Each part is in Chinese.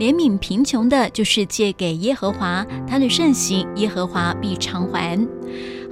怜悯贫穷的，就是借给耶和华，他的圣行，耶和华必偿还。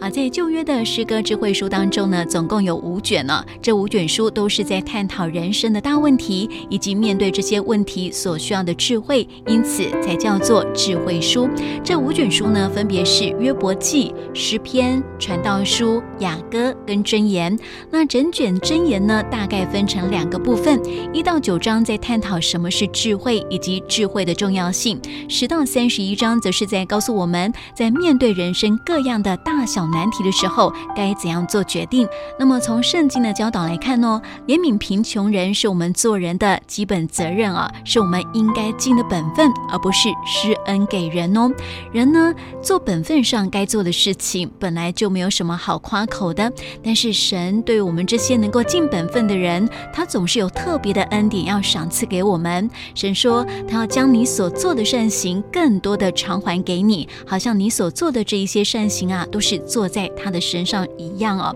啊，在旧约的诗歌智慧书当中呢，总共有五卷呢。这五卷书都是在探讨人生的大问题，以及面对这些问题所需要的智慧，因此才叫做智慧书。这五卷书呢，分别是约伯记、诗篇、传道书、雅歌跟箴言。那整卷箴言呢，大概分成两个部分，一到九章在探讨什么是智慧以及智慧的重要性，十到三十一章则是在告诉我们在面对人生各样的大小。难题的时候该怎样做决定？那么从圣经的教导来看呢，怜悯贫穷人是我们做人的基本责任啊，是我们应该尽的本分，而不是施恩给人哦。人呢做本分上该做的事情，本来就没有什么好夸口的。但是神对我们这些能够尽本分的人，他总是有特别的恩典要赏赐给我们。神说他要将你所做的善行更多的偿还给你，好像你所做的这一些善行啊，都是做。坐在他的身上一样哦，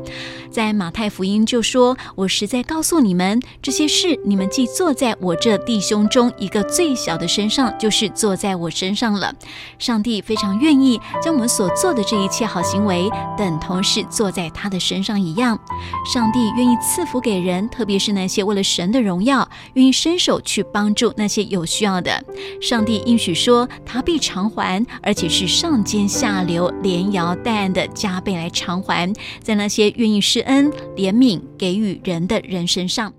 在马太福音就说：“我实在告诉你们，这些事你们既坐在我这弟兄中一个最小的身上，就是坐在我身上了。”上帝非常愿意将我们所做的这一切好行为，等同是坐在他的身上一样。上帝愿意赐福给人，特别是那些为了神的荣耀，愿意伸手去帮助那些有需要的。上帝应许说，他必偿还，而且是上尖下流、连摇带按的加倍来偿还，在那些愿意施恩、怜悯、给予人的人身上。